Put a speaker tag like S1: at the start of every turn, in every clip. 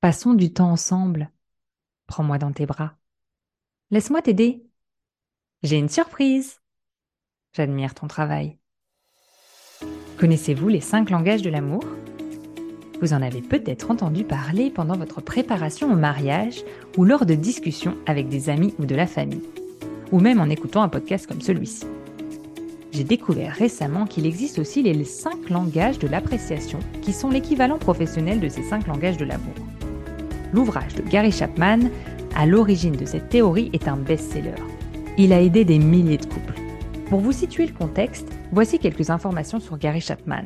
S1: Passons du temps ensemble. Prends-moi dans tes bras. Laisse-moi t'aider. J'ai une surprise. J'admire ton travail. Connaissez-vous les cinq langages de l'amour? Vous en avez peut-être entendu parler pendant votre préparation au mariage ou lors de discussions avec des amis ou de la famille, ou même en écoutant un podcast comme celui-ci. J'ai découvert récemment qu'il existe aussi les cinq langages de l'appréciation, qui sont l'équivalent professionnel de ces cinq langages de l'amour. L'ouvrage de Gary Chapman, à l'origine de cette théorie, est un best-seller. Il a aidé des milliers de couples. Pour vous situer le contexte, voici quelques informations sur Gary Chapman.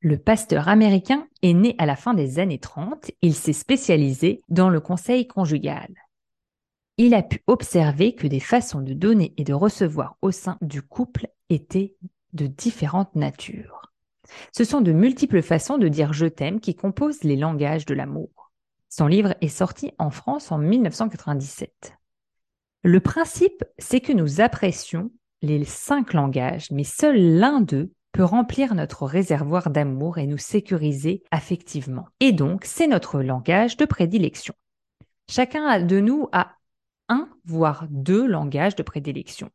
S1: Le pasteur américain est né à la fin des années 30. Il s'est spécialisé dans le conseil conjugal. Il a pu observer que des façons de donner et de recevoir au sein du couple étaient de différentes natures. Ce sont de multiples façons de dire je t'aime qui composent les langages de l'amour. Son livre est sorti en France en 1997. Le principe, c'est que nous apprécions les cinq langages, mais seul l'un d'eux peut remplir notre réservoir d'amour et nous sécuriser affectivement. Et donc, c'est notre langage de prédilection. Chacun de nous a un, voire deux langages de prédilection.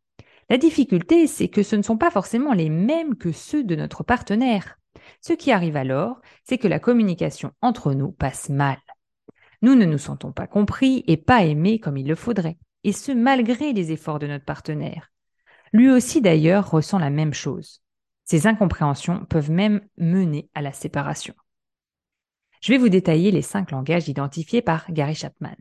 S1: La difficulté, c'est que ce ne sont pas forcément les mêmes que ceux de notre partenaire. Ce qui arrive alors, c'est que la communication entre nous passe mal. Nous ne nous sentons pas compris et pas aimés comme il le faudrait, et ce malgré les efforts de notre partenaire. Lui aussi d'ailleurs ressent la même chose. Ces incompréhensions peuvent même mener à la séparation. Je vais vous détailler les cinq langages identifiés par Gary Chapman.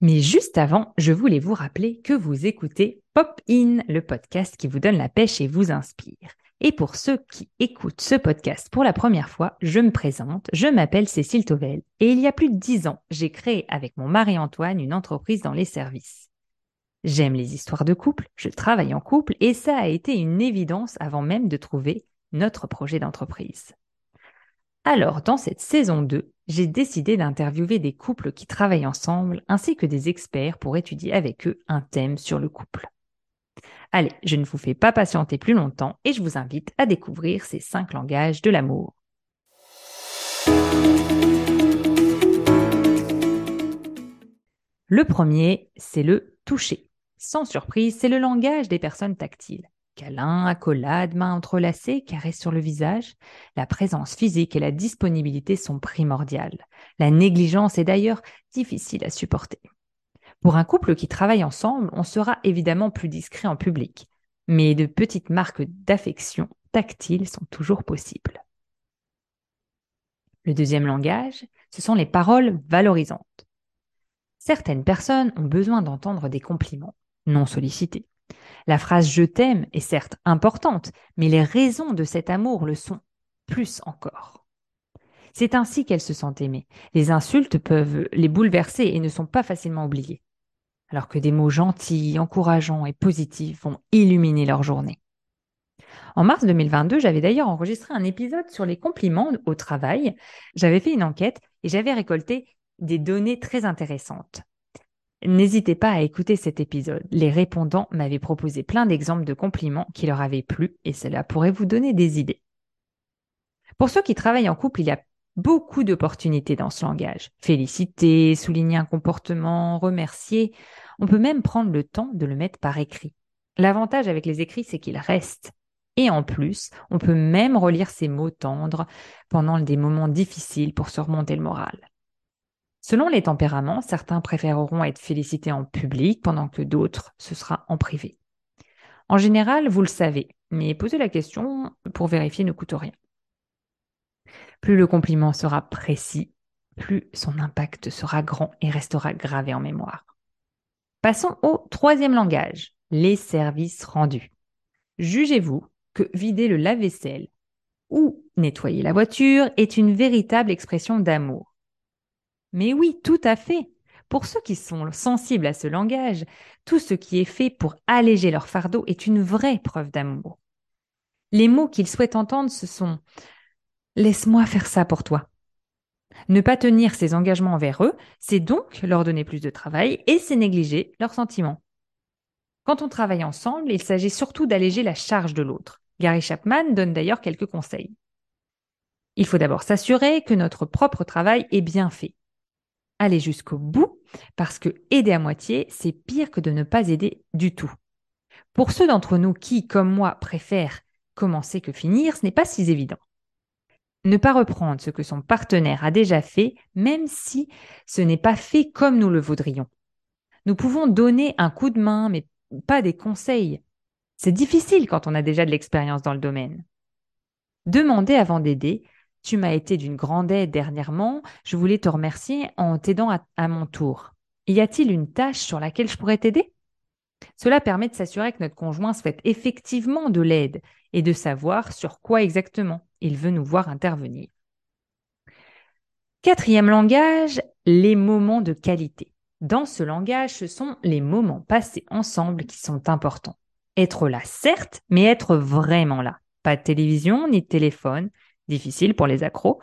S1: Mais juste avant, je voulais vous rappeler que vous écoutez Pop In, le podcast qui vous donne la pêche et vous inspire. Et pour ceux qui écoutent ce podcast pour la première fois, je me présente, je m'appelle Cécile Tovel et il y a plus de dix ans, j'ai créé avec mon mari Antoine une entreprise dans les services. J'aime les histoires de couple, je travaille en couple et ça a été une évidence avant même de trouver notre projet d'entreprise. Alors, dans cette saison 2, j'ai décidé d'interviewer des couples qui travaillent ensemble ainsi que des experts pour étudier avec eux un thème sur le couple. Allez, je ne vous fais pas patienter plus longtemps et je vous invite à découvrir ces cinq langages de l'amour. Le premier, c'est le toucher. Sans surprise, c'est le langage des personnes tactiles. Câlins, accolades, mains entrelacées, caresses sur le visage. La présence physique et la disponibilité sont primordiales. La négligence est d'ailleurs difficile à supporter. Pour un couple qui travaille ensemble, on sera évidemment plus discret en public, mais de petites marques d'affection tactiles sont toujours possibles. Le deuxième langage, ce sont les paroles valorisantes. Certaines personnes ont besoin d'entendre des compliments non sollicités. La phrase je t'aime est certes importante, mais les raisons de cet amour le sont plus encore. C'est ainsi qu'elles se sentent aimées. Les insultes peuvent les bouleverser et ne sont pas facilement oubliées alors que des mots gentils, encourageants et positifs vont illuminer leur journée. En mars 2022, j'avais d'ailleurs enregistré un épisode sur les compliments au travail. J'avais fait une enquête et j'avais récolté des données très intéressantes. N'hésitez pas à écouter cet épisode. Les répondants m'avaient proposé plein d'exemples de compliments qui leur avaient plu et cela pourrait vous donner des idées. Pour ceux qui travaillent en couple, il y a beaucoup d'opportunités dans ce langage. Féliciter, souligner un comportement, remercier. On peut même prendre le temps de le mettre par écrit. L'avantage avec les écrits, c'est qu'ils restent. Et en plus, on peut même relire ces mots tendres pendant des moments difficiles pour se remonter le moral. Selon les tempéraments, certains préféreront être félicités en public pendant que d'autres, ce sera en privé. En général, vous le savez, mais poser la question pour vérifier ne coûte rien. Plus le compliment sera précis, plus son impact sera grand et restera gravé en mémoire. Passons au troisième langage, les services rendus. Jugez-vous que vider le lave-vaisselle ou nettoyer la voiture est une véritable expression d'amour. Mais oui, tout à fait. Pour ceux qui sont sensibles à ce langage, tout ce qui est fait pour alléger leur fardeau est une vraie preuve d'amour. Les mots qu'ils souhaitent entendre, ce sont Laisse-moi faire ça pour toi. Ne pas tenir ses engagements envers eux, c'est donc leur donner plus de travail et c'est négliger leurs sentiments. Quand on travaille ensemble, il s'agit surtout d'alléger la charge de l'autre. Gary Chapman donne d'ailleurs quelques conseils. Il faut d'abord s'assurer que notre propre travail est bien fait. Aller jusqu'au bout, parce que aider à moitié, c'est pire que de ne pas aider du tout. Pour ceux d'entre nous qui, comme moi, préfèrent commencer que finir, ce n'est pas si évident. Ne pas reprendre ce que son partenaire a déjà fait, même si ce n'est pas fait comme nous le voudrions. Nous pouvons donner un coup de main, mais pas des conseils. C'est difficile quand on a déjà de l'expérience dans le domaine. Demander avant d'aider, tu m'as été d'une grande aide dernièrement, je voulais te remercier en t'aidant à, mon tour. Y a-t-il une tâche sur laquelle je pourrais t'aider? Cela permet de s'assurer que notre conjoint souhaite effectivement de l'aide et de savoir sur quoi exactement il veut nous voir intervenir. Quatrième langage, les moments de qualité. Dans ce langage, ce sont les moments passés ensemble qui sont importants. Être là, certes, mais être vraiment là. Pas de télévision ni de téléphone, difficile pour les accros.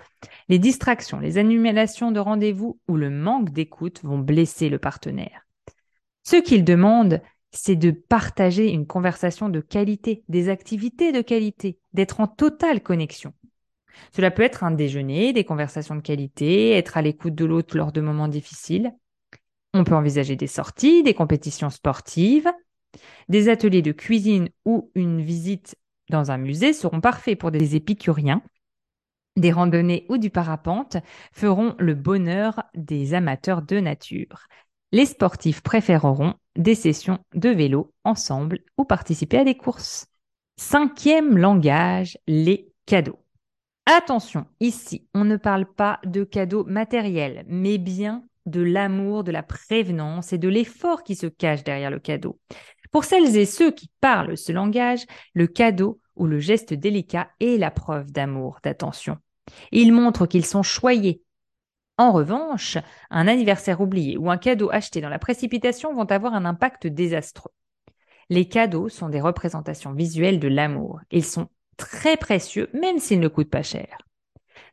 S1: Les distractions, les annulations de rendez-vous ou le manque d'écoute vont blesser le partenaire. Ce qu'il demande, c'est de partager une conversation de qualité, des activités de qualité, d'être en totale connexion. Cela peut être un déjeuner, des conversations de qualité, être à l'écoute de l'autre lors de moments difficiles. On peut envisager des sorties, des compétitions sportives, des ateliers de cuisine ou une visite dans un musée seront parfaits pour des épicuriens des randonnées ou du parapente feront le bonheur des amateurs de nature. Les sportifs préféreront des sessions de vélo ensemble ou participer à des courses. Cinquième langage, les cadeaux. Attention, ici, on ne parle pas de cadeaux matériels, mais bien de l'amour, de la prévenance et de l'effort qui se cache derrière le cadeau. Pour celles et ceux qui parlent ce langage, le cadeau ou le geste délicat est la preuve d'amour, d'attention. Il montre qu'ils sont choyés. En revanche, un anniversaire oublié ou un cadeau acheté dans la précipitation vont avoir un impact désastreux. Les cadeaux sont des représentations visuelles de l'amour. Ils sont très précieux, même s'ils ne coûtent pas cher.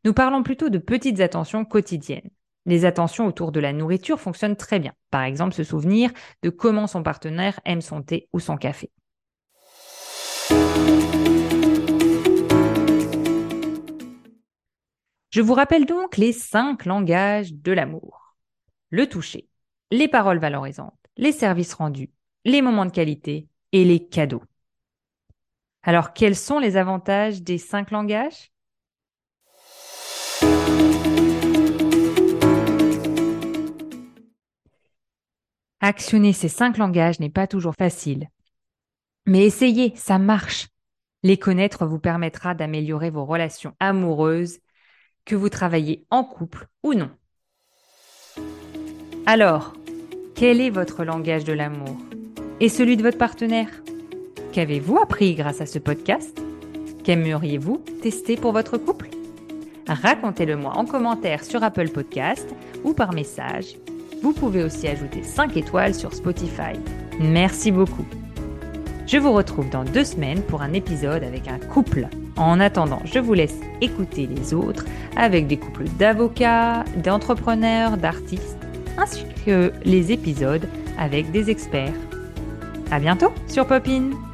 S1: Nous parlons plutôt de petites attentions quotidiennes. Les attentions autour de la nourriture fonctionnent très bien. Par exemple, se souvenir de comment son partenaire aime son thé ou son café. Je vous rappelle donc les cinq langages de l'amour. Le toucher, les paroles valorisantes, les services rendus, les moments de qualité et les cadeaux. Alors, quels sont les avantages des cinq langages? Actionner ces cinq langages n'est pas toujours facile. Mais essayez, ça marche. Les connaître vous permettra d'améliorer vos relations amoureuses que vous travaillez en couple ou non. Alors, quel est votre langage de l'amour et celui de votre partenaire? Qu'avez-vous appris grâce à ce podcast? Qu'aimeriez-vous tester pour votre couple? Racontez-le moi en commentaire sur Apple Podcast ou par message. Vous pouvez aussi ajouter 5 étoiles sur Spotify. Merci beaucoup. Je vous retrouve dans deux semaines pour un épisode avec un couple. En attendant, je vous laisse écouter les autres avec des couples d'avocats, d'entrepreneurs, d'artistes, ainsi que les épisodes avec des experts. À bientôt sur Popin!